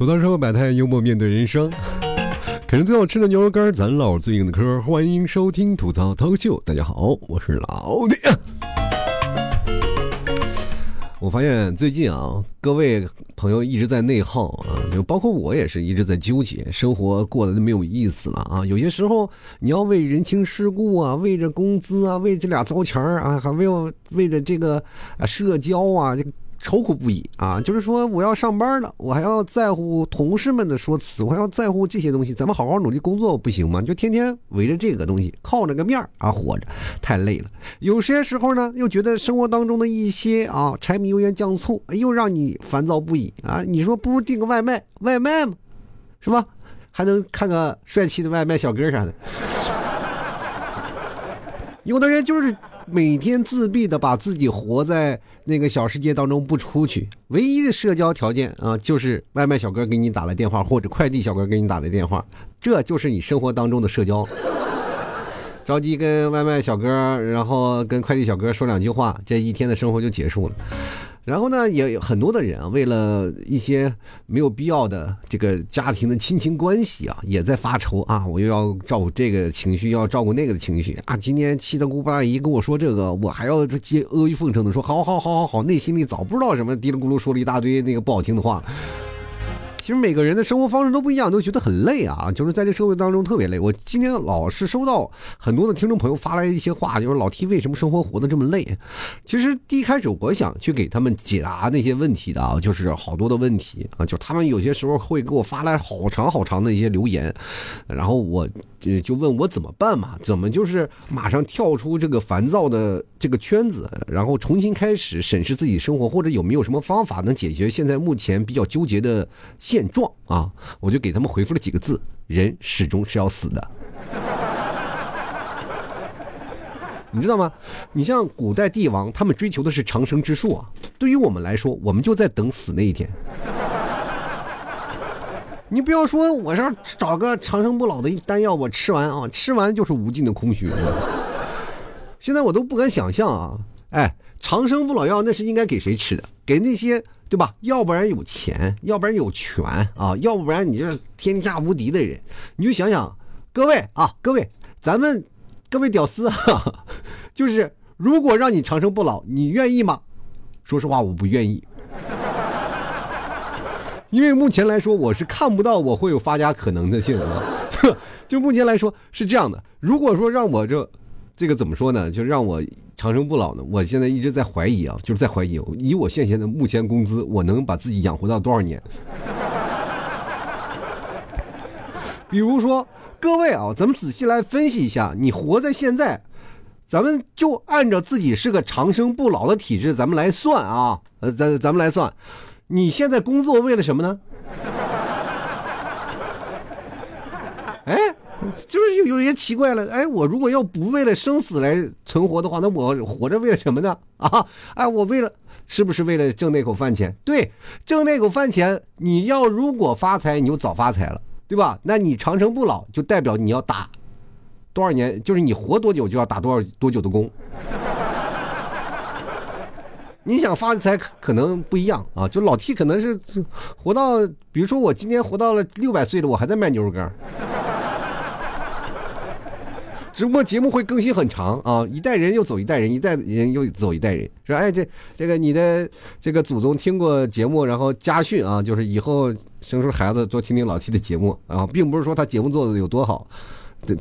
吐槽社会百态，幽默面对人生。啃着最好吃的牛肉干，咱唠最硬的嗑。欢迎收听吐槽脱口秀。大家好，我是老聂。我发现最近啊，各位朋友一直在内耗啊，就包括我也是一直在纠结，生活过得就没有意思了啊。有些时候你要为人情世故啊，为着工资啊，为这俩糟钱啊，还为为着这个啊社交啊这。愁苦不已啊！就是说，我要上班了，我还要在乎同事们的说辞，我还要在乎这些东西。咱们好好努力工作不行吗？就天天围着这个东西，靠着个面儿啊活着，太累了。有些时候呢，又觉得生活当中的一些啊柴米油盐酱醋，又让你烦躁不已啊！你说不如订个外卖，外卖嘛，是吧？还能看个帅气的外卖小哥啥的。有的人就是。每天自闭的把自己活在那个小世界当中不出去，唯一的社交条件啊，就是外卖小哥给你打来电话，或者快递小哥给你打来电话，这就是你生活当中的社交。着急跟外卖小哥，然后跟快递小哥说两句话，这一天的生活就结束了。然后呢，也有很多的人啊，为了一些没有必要的这个家庭的亲情关系啊，也在发愁啊。我又要照顾这个情绪，要照顾那个的情绪啊。今天七大姑八大姨跟我说这个，我还要接阿谀奉承的说，好好好好好，内心里早不知道什么嘀哩咕噜说了一大堆那个不好听的话。其实每个人的生活方式都不一样，都觉得很累啊，就是在这社会当中特别累。我今天老是收到很多的听众朋友发来一些话，就是老 T 为什么生活活得这么累？其实第一开始我想去给他们解答那些问题的啊，就是好多的问题啊，就他们有些时候会给我发来好长好长的一些留言，然后我就就问我怎么办嘛？怎么就是马上跳出这个烦躁的这个圈子，然后重新开始审视自己生活，或者有没有什么方法能解决现在目前比较纠结的现？状啊，我就给他们回复了几个字：人始终是要死的。你知道吗？你像古代帝王，他们追求的是长生之术啊。对于我们来说，我们就在等死那一天。你不要说我是找个长生不老的丹药，我吃完啊，吃完就是无尽的空虚。现在我都不敢想象啊！哎，长生不老药那是应该给谁吃的？给那些。对吧？要不然有钱，要不然有权啊，要不然你就是天下无敌的人。你就想想，各位啊，各位，咱们各位屌丝啊，就是如果让你长生不老，你愿意吗？说实话，我不愿意，因为目前来说，我是看不到我会有发家可能的性啊。就 就目前来说是这样的，如果说让我这。这个怎么说呢？就让我长生不老呢？我现在一直在怀疑啊，就是在怀疑，以我现前的目前工资，我能把自己养活到多少年？比如说，各位啊，咱们仔细来分析一下，你活在现在，咱们就按照自己是个长生不老的体质，咱们来算啊，呃，咱咱们来算，你现在工作为了什么呢？哎。就是有有些奇怪了，哎，我如果要不为了生死来存活的话，那我活着为了什么呢？啊，哎，我为了是不是为了挣那口饭钱？对，挣那口饭钱，你要如果发财，你就早发财了，对吧？那你长生不老，就代表你要打多少年，就是你活多久就要打多少多久的工。你想发财可能不一样啊，就老 T 可能是活到，比如说我今天活到了六百岁的，我还在卖牛肉干。直播节目会更新很长啊，一代人又走一代人，一代人又走一代人，说哎这这个你的这个祖宗听过节目，然后家训啊，就是以后生出孩子多听听老 T 的节目啊，并不是说他节目做的有多好，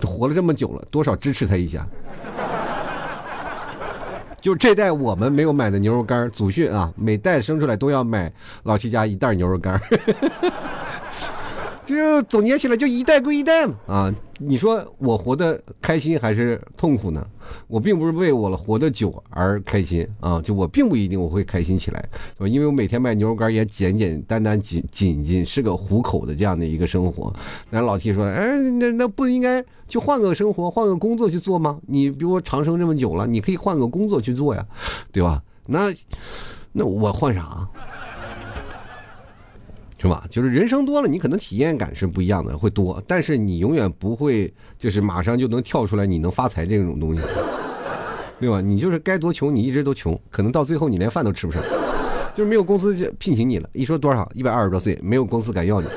活了这么久了，多少支持他一下。就这代我们没有买的牛肉干，祖训啊，每代生出来都要买老七家一袋牛肉干。就总结起来，就一代归一代嘛啊！你说我活得开心还是痛苦呢？我并不是为我活得久而开心啊！就我并不一定我会开心起来，是吧？因为我每天卖牛肉干也简简单单、仅仅仅是个糊口的这样的一个生活。那老七说：“哎，那那不应该就换个生活、换个工作去做吗？你比如长生这么久了，你可以换个工作去做呀，对吧？那那我换啥？”是吧？就是人生多了，你可能体验感是不一样的，会多，但是你永远不会就是马上就能跳出来，你能发财这种东西，对吧？你就是该多穷，你一直都穷，可能到最后你连饭都吃不上。就是没有公司聘请你了。一说多少，一百二十多岁，没有公司敢要你。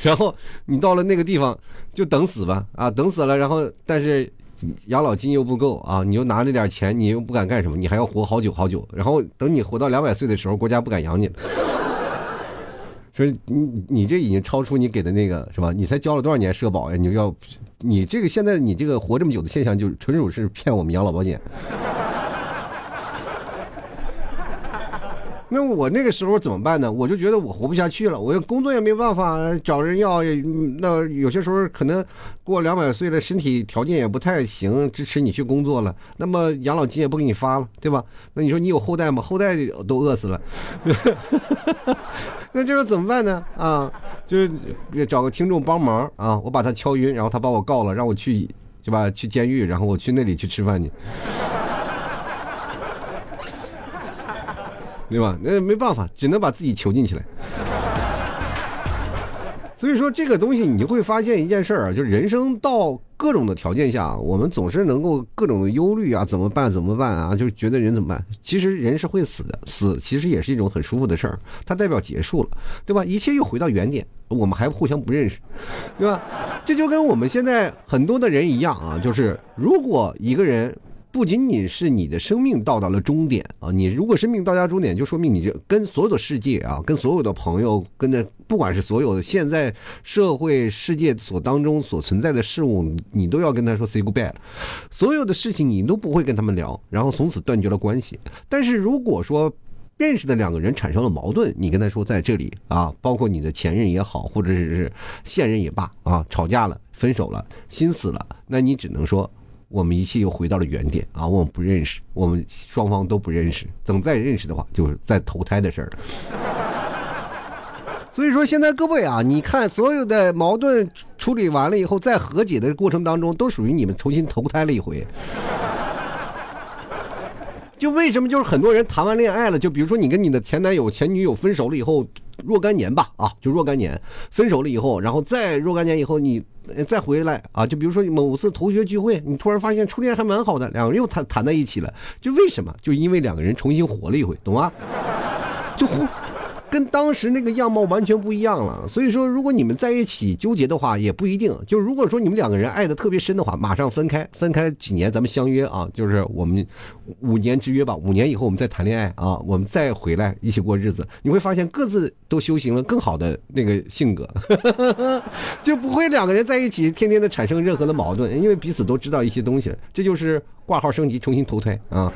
然后你到了那个地方，就等死吧，啊，等死了。然后但是养老金又不够啊，你又拿那点钱，你又不敢干什么，你还要活好久好久。然后等你活到两百岁的时候，国家不敢养你了。说你你这已经超出你给的那个是吧？你才交了多少年社保呀？你就要，你这个现在你这个活这么久的现象，就纯属是骗我们养老保险。那我那个时候怎么办呢？我就觉得我活不下去了，我工作也没办法找人要，那有些时候可能过两百岁了，身体条件也不太行，支持你去工作了，那么养老金也不给你发了，对吧？那你说你有后代吗？后代都饿死了，那这说怎么办呢？啊，就找个听众帮忙啊，我把他敲晕，然后他把我告了，让我去，对吧？去监狱，然后我去那里去吃饭去。对吧？那没办法，只能把自己囚禁起来。所以说，这个东西你就会发现一件事儿啊，就是人生到各种的条件下，我们总是能够各种的忧虑啊，怎么办？怎么办啊？就觉得人怎么办？其实人是会死的，死其实也是一种很舒服的事儿，它代表结束了，对吧？一切又回到原点，我们还互相不认识，对吧？这就跟我们现在很多的人一样啊，就是如果一个人。不仅仅是你的生命到达了终点啊，你如果生命到达终点，就说明你这跟所有的世界啊，跟所有的朋友，跟那不管是所有的现在社会世界所当中所存在的事物，你都要跟他说 say goodbye。所有的事情你都不会跟他们聊，然后从此断绝了关系。但是如果说认识的两个人产生了矛盾，你跟他说在这里啊，包括你的前任也好，或者是现任也罢啊，吵架了，分手了，心死了，那你只能说。我们一切又回到了原点啊！我们不认识，我们双方都不认识。等再认识的话，就是再投胎的事儿了。所以说，现在各位啊，你看所有的矛盾处理完了以后，在和解的过程当中，都属于你们重新投胎了一回。就为什么就是很多人谈完恋爱了，就比如说你跟你的前男友、前女友分手了以后，若干年吧，啊，就若干年分手了以后，然后再若干年以后你。再回来啊，就比如说某次同学聚会，你突然发现初恋还蛮好的，两个人又谈谈在一起了，就为什么？就因为两个人重新活了一回，懂吗？就活。跟当时那个样貌完全不一样了，所以说如果你们在一起纠结的话，也不一定。就如果说你们两个人爱的特别深的话，马上分开，分开几年咱们相约啊，就是我们五年之约吧，五年以后我们再谈恋爱啊，我们再回来一起过日子，你会发现各自都修行了更好的那个性格，就不会两个人在一起天天的产生任何的矛盾，因为彼此都知道一些东西，这就是挂号升级，重新投胎啊。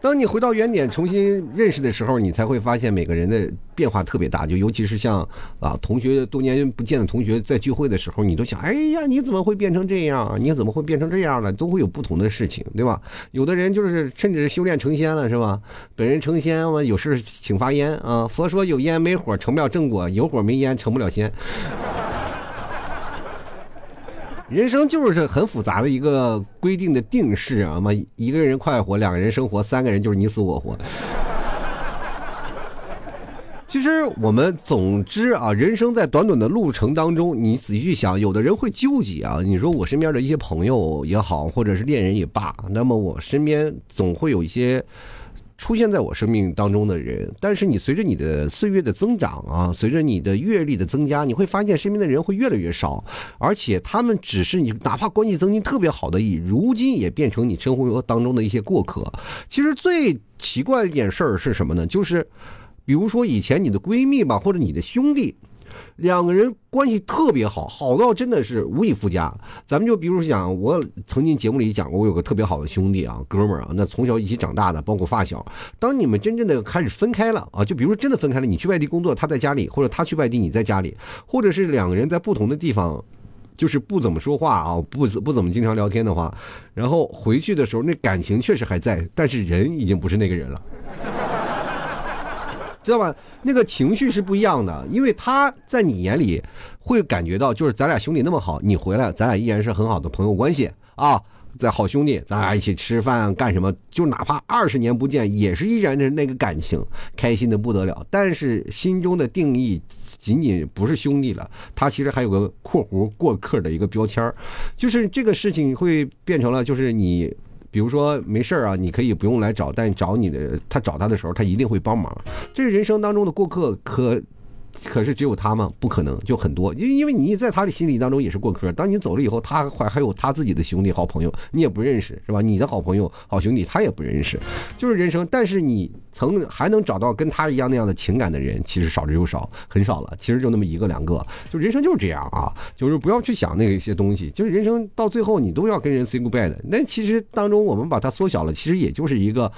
当你回到原点重新认识的时候，你才会发现每个人的变化特别大。就尤其是像啊同学多年不见的同学在聚会的时候，你都想，哎呀，你怎么会变成这样？你怎么会变成这样了？都会有不同的事情，对吧？有的人就是甚至修炼成仙了，是吧？本人成仙，我有事请发烟啊。佛说有烟没火成不了正果，有火没烟成不了仙。人生就是很复杂的一个规定的定式啊嘛，一个人快活，两个人生活，三个人就是你死我活。其实我们总之啊，人生在短短的路程当中，你仔细去想，有的人会纠结啊。你说我身边的一些朋友也好，或者是恋人也罢，那么我身边总会有一些。出现在我生命当中的人，但是你随着你的岁月的增长啊，随着你的阅历的增加，你会发现身边的人会越来越少，而且他们只是你哪怕关系曾经特别好的，以如今也变成你生活当中的一些过客。其实最奇怪的一件事儿是什么呢？就是，比如说以前你的闺蜜吧，或者你的兄弟。两个人关系特别好，好到真的是无以复加。咱们就比如讲，我曾经节目里讲过，我有个特别好的兄弟啊，哥们儿啊，那从小一起长大的，包括发小。当你们真正的开始分开了啊，就比如说真的分开了，你去外地工作，他在家里，或者他去外地，你在家里，或者是两个人在不同的地方，就是不怎么说话啊，不不怎么经常聊天的话，然后回去的时候，那感情确实还在，但是人已经不是那个人了。知道吧？那个情绪是不一样的，因为他在你眼里会感觉到，就是咱俩兄弟那么好，你回来，咱俩依然是很好的朋友关系啊，在好兄弟，咱俩一起吃饭干什么？就哪怕二十年不见，也是依然是那个感情，开心的不得了。但是心中的定义仅仅不是兄弟了，他其实还有个（括弧）过客的一个标签就是这个事情会变成了，就是你。比如说没事儿啊，你可以不用来找，但找你的他找他的时候，他一定会帮忙。这是人生当中的过客，可。可是只有他吗？不可能，就很多，因因为你在他的心里当中也是过客。当你走了以后，他还还有他自己的兄弟好朋友，你也不认识，是吧？你的好朋友、好兄弟他也不认识，就是人生。但是你曾还能找到跟他一样那样的情感的人，其实少之又少，很少了。其实就那么一个两个，就人生就是这样啊，就是不要去想那些东西，就是人生到最后你都要跟人 say goodbye 的。那其实当中我们把它缩小了，其实也就是一个。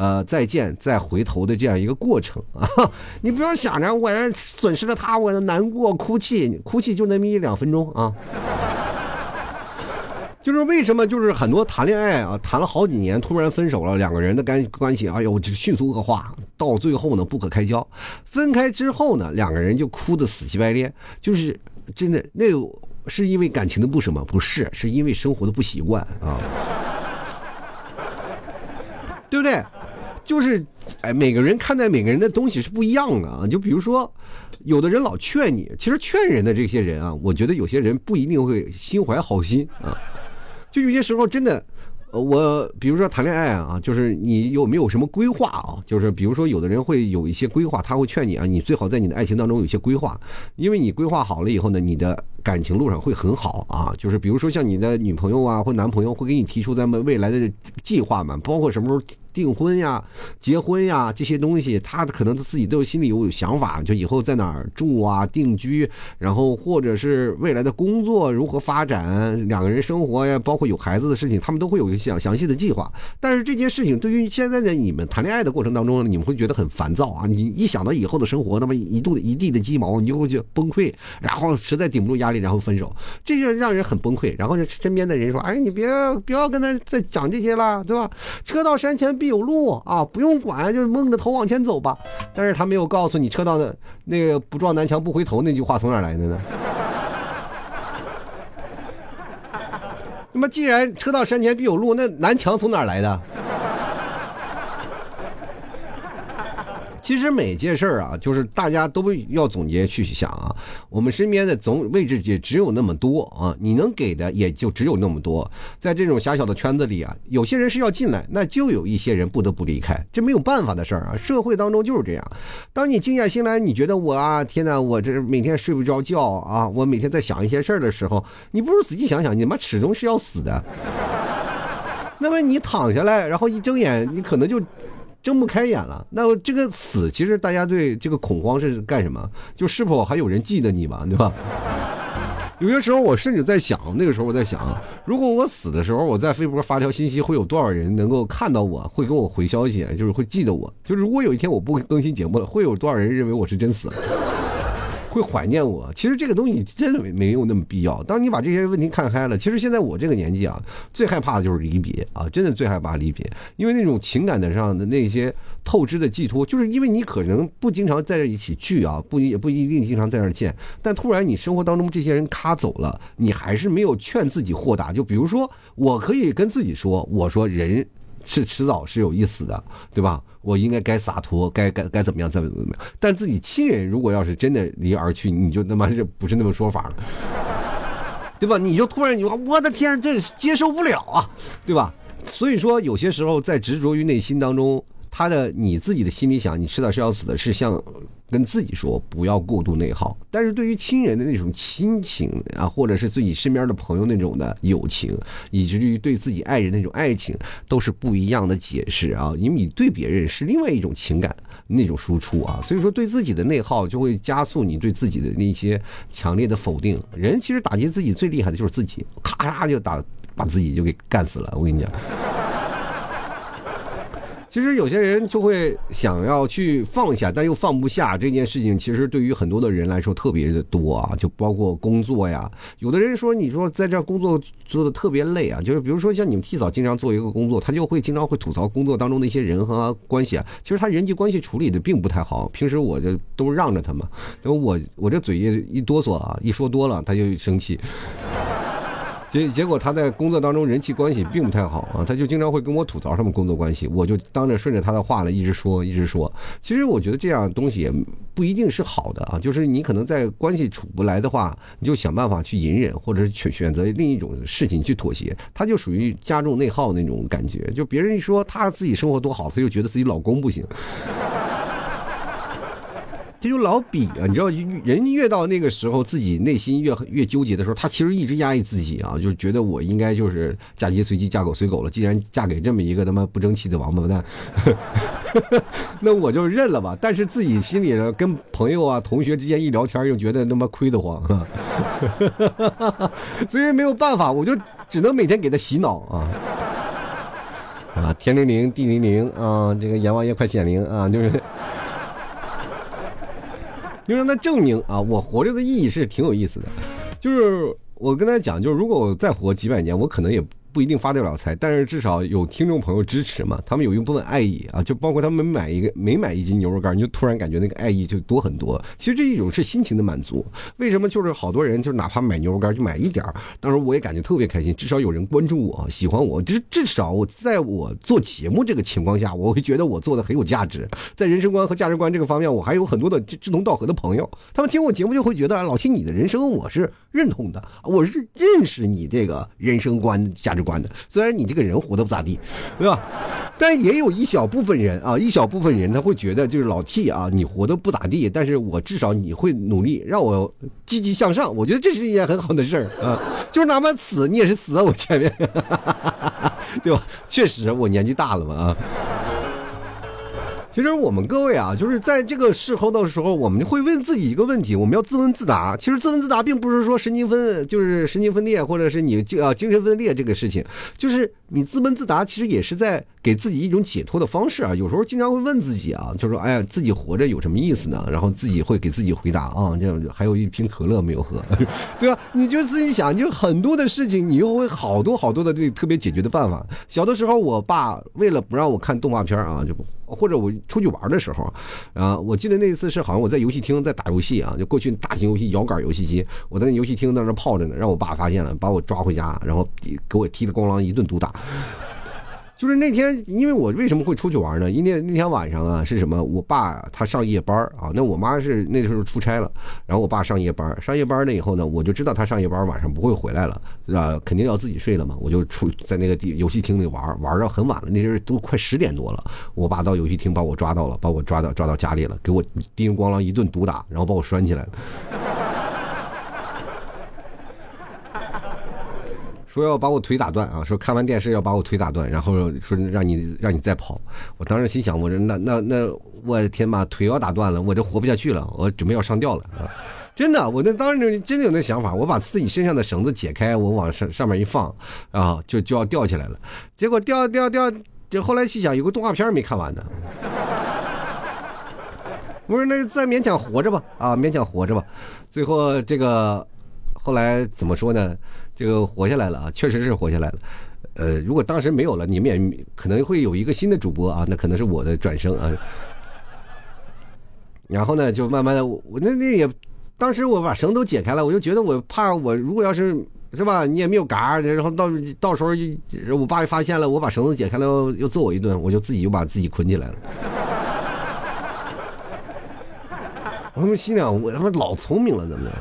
呃，再见，再回头的这样一个过程啊！你不要想着我损失了他，我难过哭泣，哭泣就那么一两分钟啊！就是为什么？就是很多谈恋爱啊，谈了好几年，突然分手了，两个人的关关系，哎呦，就迅速恶化，到最后呢，不可开交。分开之后呢，两个人就哭得死乞白赖，就是真的，那是因为感情的不舍吗？不是，是因为生活的不习惯啊，对不对？就是，哎，每个人看待每个人的东西是不一样的啊。就比如说，有的人老劝你，其实劝人的这些人啊，我觉得有些人不一定会心怀好心啊。就有些时候真的，我比如说谈恋爱啊，就是你有没有什么规划啊？就是比如说，有的人会有一些规划，他会劝你啊，你最好在你的爱情当中有一些规划，因为你规划好了以后呢，你的感情路上会很好啊。就是比如说像你的女朋友啊或男朋友会给你提出咱们未来的计划嘛，包括什么时候。订婚呀，结婚呀，这些东西，他可能自己都有心里有有想法，就以后在哪儿住啊，定居，然后或者是未来的工作如何发展，两个人生活呀，包括有孩子的事情，他们都会有一个详详细的计划。但是这件事情对于现在的你们谈恋爱的过程当中，你们会觉得很烦躁啊！你一想到以后的生活，那么一肚一地的鸡毛，你就会就崩溃，然后实在顶不住压力，然后分手，这就让人很崩溃。然后身边的人说：“哎，你别不要跟他再讲这些了，对吧？车到山前。”必有路啊，不用管，就蒙着头往前走吧。但是他没有告诉你，车到的那个不撞南墙不回头那句话从哪来的呢？那么既然车到山前必有路，那南墙从哪来的？其实每件事儿啊，就是大家都要总结去想啊。我们身边的总位置也只有那么多啊，你能给的也就只有那么多。在这种狭小的圈子里啊，有些人是要进来，那就有一些人不得不离开，这没有办法的事儿啊。社会当中就是这样。当你静下心来，你觉得我啊，天哪，我这每天睡不着觉啊，我每天在想一些事儿的时候，你不如仔细想想，你妈始终是要死的。那么你躺下来，然后一睁眼，你可能就。睁不开眼了，那这个死，其实大家对这个恐慌是干什么？就是否还有人记得你吧，对吧？有些时候我甚至在想，那个时候我在想，如果我死的时候，我在微博发条信息，会有多少人能够看到我，会给我回消息，就是会记得我。就是如果有一天我不更新节目了，会有多少人认为我是真死了？会怀念我，其实这个东西真的没没有那么必要。当你把这些问题看开了，其实现在我这个年纪啊，最害怕的就是离别啊，真的最害怕离别，因为那种情感的上的那些透支的寄托，就是因为你可能不经常在这一起聚啊，不也不一定经常在这见，但突然你生活当中这些人咔走了，你还是没有劝自己豁达。就比如说，我可以跟自己说，我说人是迟早是有一死的，对吧？我应该该洒脱，该该该怎么样，怎么怎么样？但自己亲人如果要是真的离而去，你就他妈是不是那么说法了，对吧？你就突然你说我的天，这接受不了啊，对吧？所以说有些时候在执着于内心当中，他的你自己的心里想，你迟早是要死的，是像。跟自己说不要过度内耗，但是对于亲人的那种亲情啊，或者是自己身边的朋友那种的友情，以至于对自己爱人那种爱情，都是不一样的解释啊。因为你对别人是另外一种情感那种输出啊，所以说对自己的内耗就会加速你对自己的那些强烈的否定。人其实打击自己最厉害的就是自己，咔嚓就打把自己就给干死了。我跟你讲。其实有些人就会想要去放下，但又放不下这件事情。其实对于很多的人来说特别的多啊，就包括工作呀。有的人说，你说在这工作做的特别累啊，就是比如说像你们替嫂经常做一个工作，他就会经常会吐槽工作当中的一些人和关系啊。其实他人际关系处理的并不太好，平时我就都让着他嘛，因为我我这嘴一一哆嗦啊，一说多了他就生气。结结果他在工作当中人际关系并不太好啊，他就经常会跟我吐槽他们工作关系，我就当着顺着他的话了，一直说一直说。其实我觉得这样东西也不一定是好的啊，就是你可能在关系处不来的话，你就想办法去隐忍，或者是选选择另一种事情去妥协。他就属于加重内耗那种感觉，就别人一说他自己生活多好，他就觉得自己老公不行。这就老比啊，你知道，人越到那个时候，自己内心越越纠结的时候，他其实一直压抑自己啊，就觉得我应该就是嫁鸡随鸡，嫁狗随狗了。既然嫁给这么一个他妈不争气的王八蛋，那我就认了吧。但是自己心里呢，跟朋友啊、同学之间一聊天，又觉得他妈亏得慌，所以没有办法，我就只能每天给他洗脑啊啊，天灵灵，地灵灵啊，这个阎王爷快显灵啊，就是。就让他证明啊，我活着的意义是挺有意思的，就是我跟他讲，就是如果我再活几百年，我可能也。不一定发得了财，但是至少有听众朋友支持嘛。他们有一部分爱意啊，就包括他们买一个每买一斤牛肉干，你就突然感觉那个爱意就多很多。其实这一种是心情的满足。为什么就是好多人就哪怕买牛肉干就买一点儿，当时我也感觉特别开心，至少有人关注我，喜欢我。就是至少我在我做节目这个情况下，我会觉得我做的很有价值。在人生观和价值观这个方面，我还有很多的志同道合的朋友。他们听我节目就会觉得，老七你的人生我是认同的，我是认识你这个人生观价值。观的，虽然你这个人活得不咋地，对吧？但也有一小部分人啊，一小部分人他会觉得就是老 T 啊，你活得不咋地，但是我至少你会努力让我积极向上，我觉得这是一件很好的事儿啊。就是哪怕死，你也是死在我前面，对吧？确实我年纪大了嘛啊。其实我们各位啊，就是在这个时候的时候，我们会问自己一个问题：我们要自问自答。其实自问自答并不是说神经分，就是神经分裂，或者是你精啊精神分裂这个事情，就是你自问自答，其实也是在给自己一种解脱的方式啊。有时候经常会问自己啊，就说：哎呀，自己活着有什么意思呢？然后自己会给自己回答啊，这样还有一瓶可乐没有喝，对吧？你就自己想，就很多的事情，你又会好多好多的这特别解决的办法。小的时候，我爸为了不让我看动画片啊，就或者我。出去玩的时候，啊，我记得那一次是好像我在游戏厅在打游戏啊，就过去大型游戏摇杆游戏机，我在那游戏厅在那泡着呢，让我爸发现了，把我抓回家，然后给我踢了咣啷一顿毒打。就是那天，因为我为什么会出去玩呢？因为那天晚上啊，是什么？我爸他上夜班啊，那我妈是那时候出差了，然后我爸上夜班，上夜班了以后呢，我就知道他上夜班晚上不会回来了，是啊，肯定要自己睡了嘛，我就出在那个地游戏厅里玩，玩到很晚了，那时候都快十点多了，我爸到游戏厅把我抓到了，把我抓到抓到家里了，给我叮咣啷一顿毒打，然后把我拴起来了。说要把我腿打断啊！说看完电视要把我腿打断，然后说让你让你再跑。我当时心想，我说那那那，我的天呐，腿要打断了，我这活不下去了，我准备要上吊了啊！真的，我那当时真的有那想法，我把自己身上的绳子解开，我往上上面一放啊，就就要吊起来了。结果吊吊吊，这后来细想，有个动画片没看完呢。我说那再勉强活着吧，啊，勉强活着吧。最后这个后来怎么说呢？这个活下来了啊，确实是活下来了。呃，如果当时没有了，你们也可能会有一个新的主播啊，那可能是我的转生啊。然后呢，就慢慢的，我那那也，当时我把绳都解开了，我就觉得我怕我如果要是是吧，你也没有嘎，然后到到时候我爸发现了，我把绳子解开了又揍我一顿，我就自己又把自己捆起来了。我他妈心想，我他妈老聪明了，怎么的？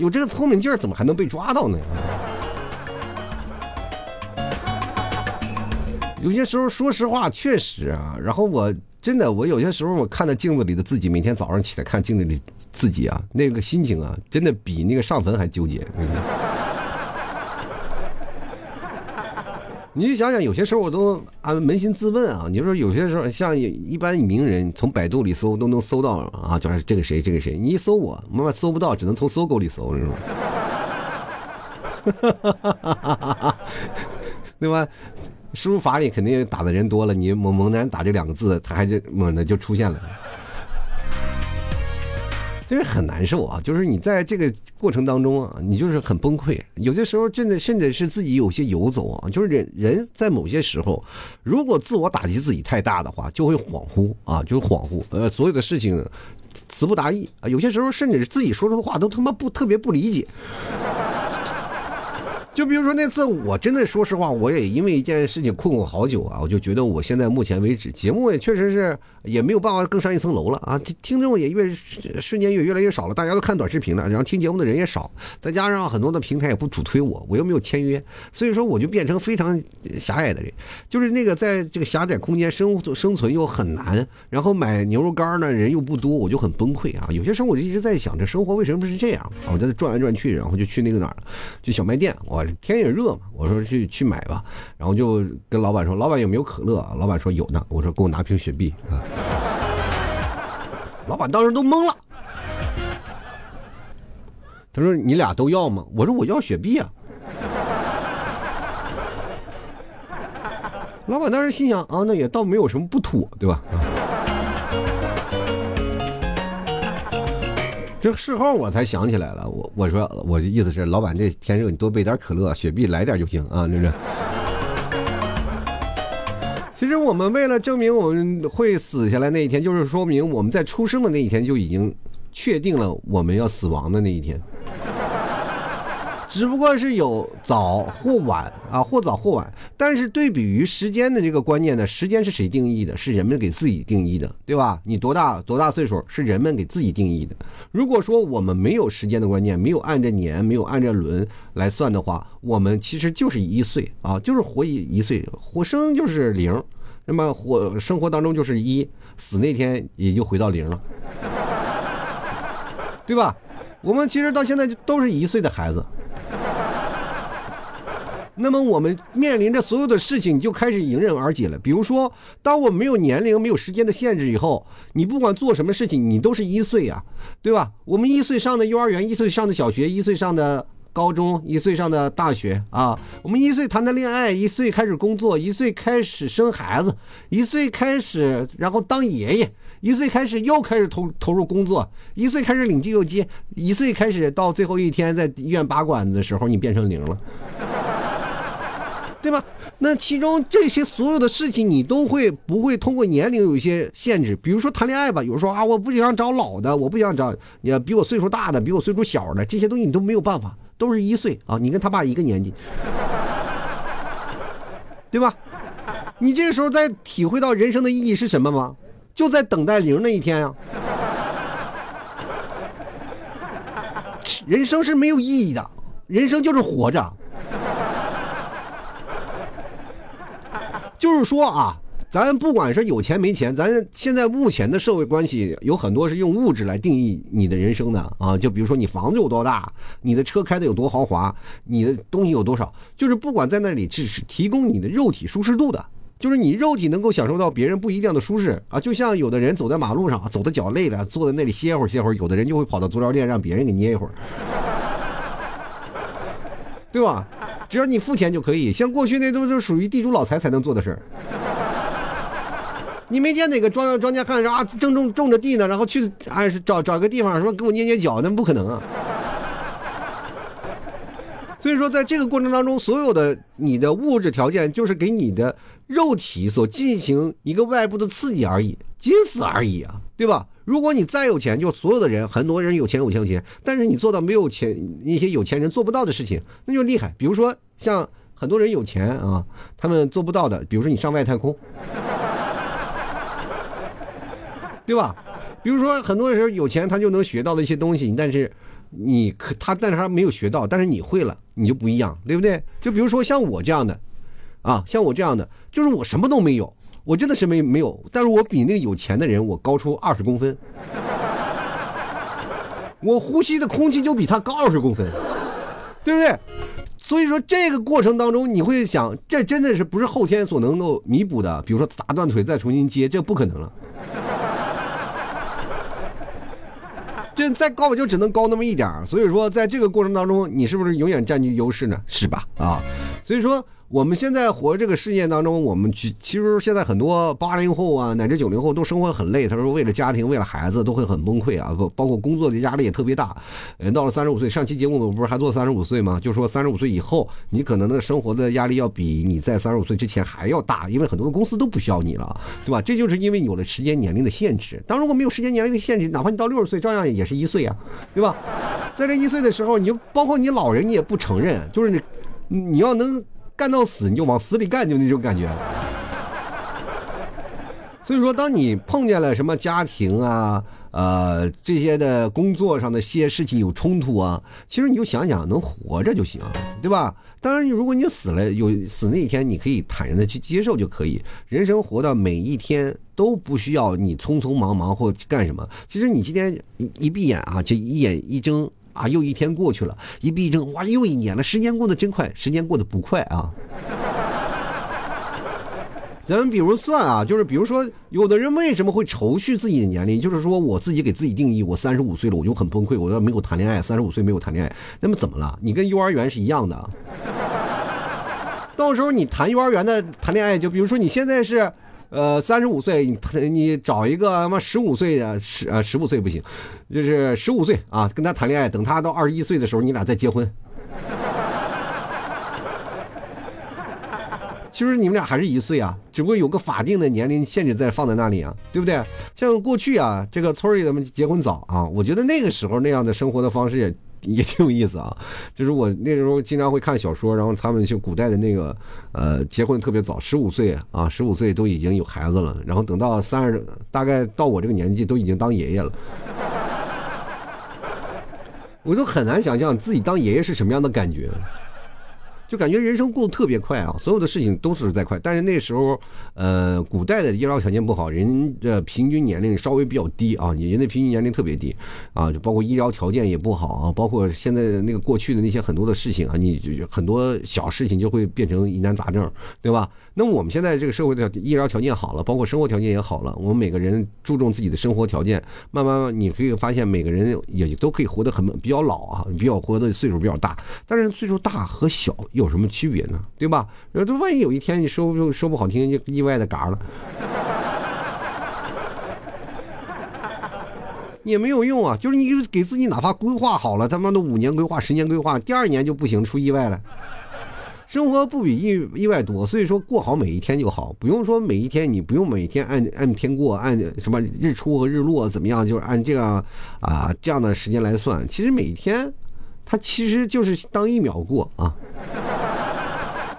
有这个聪明劲儿，怎么还能被抓到呢？有些时候，说实话，确实啊。然后我真的，我有些时候我看到镜子里的自己，每天早上起来看镜子里自己啊，那个心情啊，真的比那个上坟还纠结。你就想想，有些时候我都啊扪心自问啊，你说有些时候像一般名人从百度里搜都能搜到啊，就是这个谁这个谁，你一搜我，妈妈搜不到，只能从搜狗里搜，是吧？对吧？输入法里肯定打的人多了，你猛猛男打这两个字，他还就猛的就出现了。就是很难受啊！就是你在这个过程当中啊，你就是很崩溃。有些时候真的甚至是自己有些游走啊。就是人人在某些时候，如果自我打击自己太大的话，就会恍惚啊，就是恍惚。呃，所有的事情词不达意啊。有些时候甚至是自己说出的话都他妈不特别不理解。就比如说那次，我真的说实话，我也因为一件事情困过好久啊。我就觉得我现在目前为止，节目也确实是也没有办法更上一层楼了啊。听众也越瞬间也越来越少了，大家都看短视频了，然后听节目的人也少，再加上很多的平台也不主推我，我又没有签约，所以说我就变成非常狭隘的人，就是那个在这个狭窄空间生生存又很难，然后买牛肉干呢人又不多，我就很崩溃啊。有些时候我就一直在想，这生活为什么是这样啊？我在那转来转去，然后就去那个哪儿，就小卖店，我天也热嘛，我说去去买吧，然后就跟老板说，老板有没有可乐？老板说有呢，我说给我拿瓶雪碧啊。老板当时都懵了，他说你俩都要吗？我说我要雪碧啊。老板当时心想啊，那也倒没有什么不妥，对吧？这事后我才想起来了，我我说我的意思是，老板这天热，你多备点可乐、雪碧来点就行啊，就是？其实我们为了证明我们会死下来那一天，就是说明我们在出生的那一天就已经确定了我们要死亡的那一天。只不过是有早或晚啊，或早或晚。但是对比于时间的这个观念呢，时间是谁定义的？是人们给自己定义的，对吧？你多大多大岁数是人们给自己定义的。如果说我们没有时间的观念，没有按着年，没有按着轮来算的话，我们其实就是一岁啊，就是活一一岁，活生就是零，那么活生活当中就是一，死那天也就回到零了，对吧？我们其实到现在就都是一岁的孩子。那么我们面临着所有的事情就开始迎刃而解了。比如说，当我没有年龄、没有时间的限制以后，你不管做什么事情，你都是一岁啊，对吧？我们一岁上的幼儿园，一岁上的小学，一岁上的高中，一岁上的大学啊。我们一岁谈的恋爱，一岁开始工作，一岁开始生孩子，一岁开始然后当爷爷，一岁开始又开始投投入工作，一岁开始领救济金，一岁开始到最后一天在医院拔管子的时候，你变成零了。对吧？那其中这些所有的事情，你都会不会通过年龄有一些限制？比如说谈恋爱吧，有人说啊，我不想找老的，我不想找你比我岁数大的，比我岁数小的，这些东西你都没有办法，都是一岁啊，你跟他爸一个年纪，对吧？你这个时候在体会到人生的意义是什么吗？就在等待零那一天啊！人生是没有意义的，人生就是活着。就是说啊，咱不管是有钱没钱，咱现在目前的社会关系有很多是用物质来定义你的人生的啊。就比如说你房子有多大，你的车开的有多豪华，你的东西有多少，就是不管在那里只是提供你的肉体舒适度的，就是你肉体能够享受到别人不一样的舒适啊。就像有的人走在马路上，走的脚累了，坐在那里歇会儿歇会儿，有的人就会跑到足疗店让别人给捏一会儿，对吧？只要你付钱就可以，像过去那都是属于地主老财才能做的事儿。你没见哪个庄庄稼汉啊，正种种着地呢，然后去哎找找个地方说给我捏捏脚，那不可能啊。所以说，在这个过程当中，所有的你的物质条件就是给你的肉体所进行一个外部的刺激而已，仅此而已啊，对吧？如果你再有钱，就所有的人，很多人有钱有钱有钱，但是你做到没有钱一些有钱人做不到的事情，那就厉害。比如说像很多人有钱啊，他们做不到的，比如说你上外太空，对吧？比如说很多人有钱，他就能学到的一些东西，但是你可他但是他没有学到，但是你会了，你就不一样，对不对？就比如说像我这样的，啊，像我这样的，就是我什么都没有。我真的是没没有，但是我比那个有钱的人我高出二十公分，我呼吸的空气就比他高二十公分，对不对？所以说这个过程当中，你会想，这真的是不是后天所能够弥补的？比如说砸断腿再重新接，这不可能了。这再高，我就只能高那么一点所以说，在这个过程当中，你是不是永远占据优势呢？是吧？啊，所以说。我们现在活这个世界当中，我们其其实现在很多八零后啊，乃至九零后都生活很累。他说，为了家庭，为了孩子，都会很崩溃啊，不包括工作的压力也特别大。呃，到了三十五岁，上期节目我们不是还做三十五岁吗？就说三十五岁以后，你可能的生活的压力要比你在三十五岁之前还要大，因为很多的公司都不需要你了，对吧？这就是因为有了时间年龄的限制。当如果没有时间年龄的限制，哪怕你到六十岁，照样也是一岁啊，对吧？在这一岁的时候，你就包括你老人，你也不承认，就是你。你要能干到死，你就往死里干，就那种感觉。所以说，当你碰见了什么家庭啊，呃，这些的工作上的些事情有冲突啊，其实你就想想，能活着就行，对吧？当然，如果你死了，有死那一天，你可以坦然的去接受就可以。人生活到每一天都不需要你匆匆忙忙或干什么。其实你今天一闭眼啊，就一眼一睁啊，又一天过去了；一闭一睁，哇，又一年了。时间过得真快，时间过得不快啊。咱们比如算啊，就是比如说，有的人为什么会愁绪自己的年龄？就是说我自己给自己定义，我三十五岁了，我就很崩溃，我要没有谈恋爱，三十五岁没有谈恋爱，那么怎么了？你跟幼儿园是一样的，到时候你谈幼儿园的谈恋爱，就比如说你现在是，呃，三十五岁，你你找一个他妈十五岁的十呃十五岁不行，就是十五岁啊，跟他谈恋爱，等他到二十一岁的时候，你俩再结婚。其实你们俩还是一岁啊，只不过有个法定的年龄限制在放在那里啊，对不对？像过去啊，这个村里的们结婚早啊，我觉得那个时候那样的生活的方式也也挺有意思啊。就是我那时候经常会看小说，然后他们就古代的那个呃结婚特别早，十五岁啊，十五岁都已经有孩子了，然后等到三十，大概到我这个年纪都已经当爷爷了。我都很难想象自己当爷爷是什么样的感觉。就感觉人生过得特别快啊，所有的事情都是在快。但是那时候，呃，古代的医疗条件不好，人的平均年龄稍微比较低啊，人的平均年龄特别低啊，就包括医疗条件也不好啊，包括现在那个过去的那些很多的事情啊，你就很多小事情就会变成疑难杂症，对吧？那么我们现在这个社会的医疗条件好了，包括生活条件也好了，我们每个人注重自己的生活条件，慢慢你可以发现每个人也都可以活得很比较老啊，比较活的岁数比较大，但是岁数大和小。有什么区别呢？对吧？这万一有一天你说不说不好听，就意外的嘎了，也没有用啊。就是你给自己哪怕规划好了，他妈的五年规划、十年规划，第二年就不行，出意外了。生活不比意意外多，所以说过好每一天就好，不用说每一天你不用每天按按天过，按什么日出和日落怎么样，就是按这样啊这样的时间来算。其实每一天。它其实就是当一秒过啊，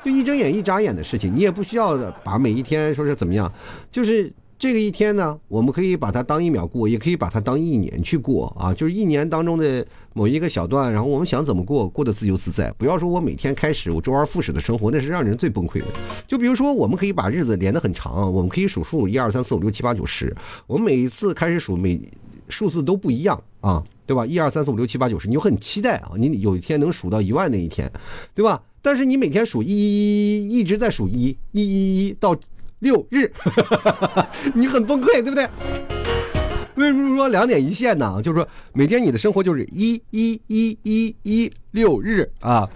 就一睁眼一眨眼的事情，你也不需要把每一天说是怎么样，就是这个一天呢，我们可以把它当一秒过，也可以把它当一年去过啊，就是一年当中的某一个小段，然后我们想怎么过，过得自由自在，不要说我每天开始我周而复始的生活，那是让人最崩溃的。就比如说，我们可以把日子连得很长，我们可以数数一二三四五六七八九十，我们每一次开始数每数字都不一样啊。对吧？一二三四五六七八九十，你就很期待啊！你有一天能数到一万那一天，对吧？但是你每天数一，一直在数一，一一一到六日，你很崩溃，对不对？为什么说两点一线呢？就是说每天你的生活就是一一一一一六日啊。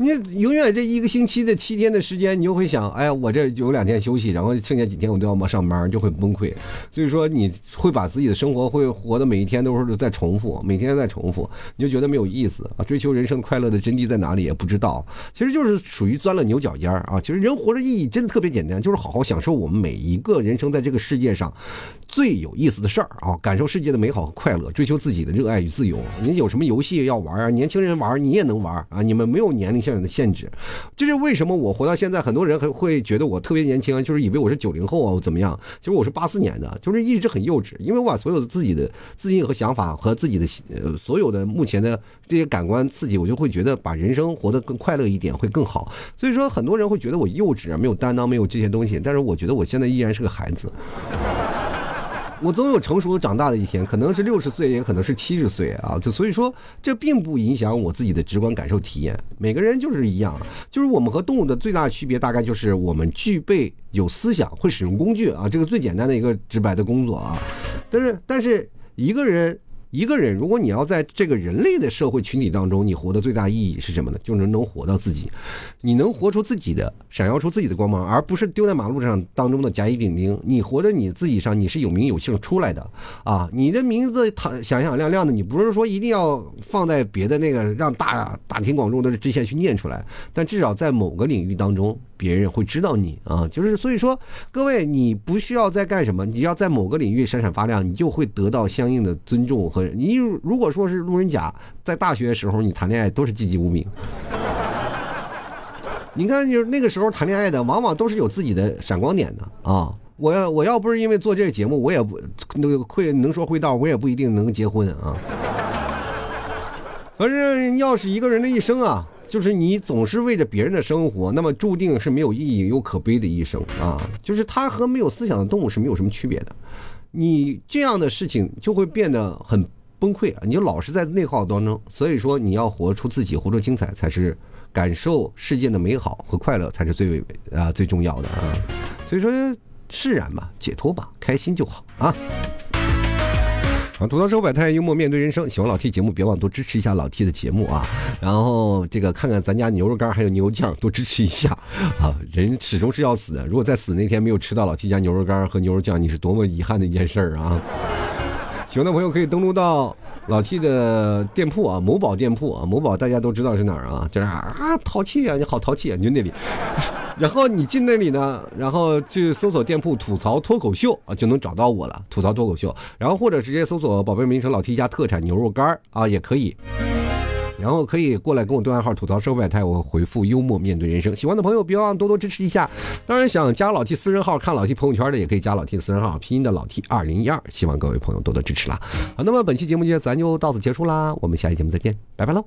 你永远这一个星期的七天的时间，你就会想，哎呀，我这有两天休息，然后剩下几天我都要忙上班，就会崩溃。所以说，你会把自己的生活会活的每一天都是在重复，每天在重复，你就觉得没有意思啊。追求人生快乐的真谛在哪里也不知道，其实就是属于钻了牛角尖儿啊。其实人活着意义真的特别简单，就是好好享受我们每一个人生在这个世界上最有意思的事儿啊，感受世界的美好和快乐，追求自己的热爱与自由。你有什么游戏要玩啊？年轻人玩你也能玩啊，你们没有年龄限。的限制，就是为什么我活到现在，很多人还会觉得我特别年轻，就是以为我是九零后啊，怎么样？其实我是八四年的，就是一直很幼稚，因为我把所有的自己的自信和想法和自己的呃所有的目前的这些感官刺激，我就会觉得把人生活得更快乐一点会更好。所以说，很多人会觉得我幼稚啊，没有担当，没有这些东西。但是我觉得我现在依然是个孩子。我总有成熟长大的一天，可能是六十岁，也可能是七十岁啊。就所以说，这并不影响我自己的直观感受体验。每个人就是一样，就是我们和动物的最大区别，大概就是我们具备有思想，会使用工具啊。这个最简单的一个直白的工作啊。但是，但是一个人。一个人，如果你要在这个人类的社会群体当中，你活的最大意义是什么呢？就是能活到自己，你能活出自己的，闪耀出自己的光芒，而不是丢在马路上当中的甲乙丙丁。你活在你自己上，你是有名有姓出来的啊！你的名字他响响亮亮的，你不是说一定要放在别的那个让大大庭广众的之前去念出来，但至少在某个领域当中。别人会知道你啊，就是所以说，各位，你不需要再干什么，你要在某个领域闪闪发亮，你就会得到相应的尊重和。你如果说是路人甲，在大学的时候你谈恋爱都是籍籍无名。你看，就是那个时候谈恋爱的，往往都是有自己的闪光点的啊。我要我要不是因为做这个节目，我也不那个会能说会道，我也不一定能结婚啊。反正要是一个人的一生啊，就是你总是为着别人的生活，那么注定是没有意义又可悲的一生啊。就是他和没有思想的动物是没有什么区别的。你这样的事情就会变得很崩溃啊！你就老是在内耗当中，所以说你要活出自己，活出精彩才是。感受世界的美好和快乐才是最啊最重要的啊，所以说释然吧，解脱吧，开心就好啊。啊，吐槽生活百态，幽默面对人生。喜欢老 T 节目，别忘多支持一下老 T 的节目啊。然后这个看看咱家牛肉干还有牛肉酱，多支持一下啊。人始终是要死的，如果在死那天没有吃到老 T 家牛肉干和牛肉酱，你是多么遗憾的一件事儿啊。喜欢的朋友可以登录到。老 T 的店铺啊，某宝店铺啊，某宝大家都知道是哪儿啊？就是啊，淘气啊，你好淘气啊，你就那里。然后你进那里呢，然后去搜索店铺“吐槽脱口秀”啊，就能找到我了。吐槽脱口秀，然后或者直接搜索宝贝名称“老 T 家特产牛肉干啊，也可以。然后可以过来跟我对暗号吐槽社会百态，我回复幽默面对人生。喜欢的朋友别忘多多支持一下。当然想加老 T 私人号看老 T 朋友圈的，也可以加老 T 私人号，拼音的老 T 二零一二。希望各位朋友多多支持啦。好，那么本期节目就咱就到此结束啦，我们下期节目再见，拜拜喽。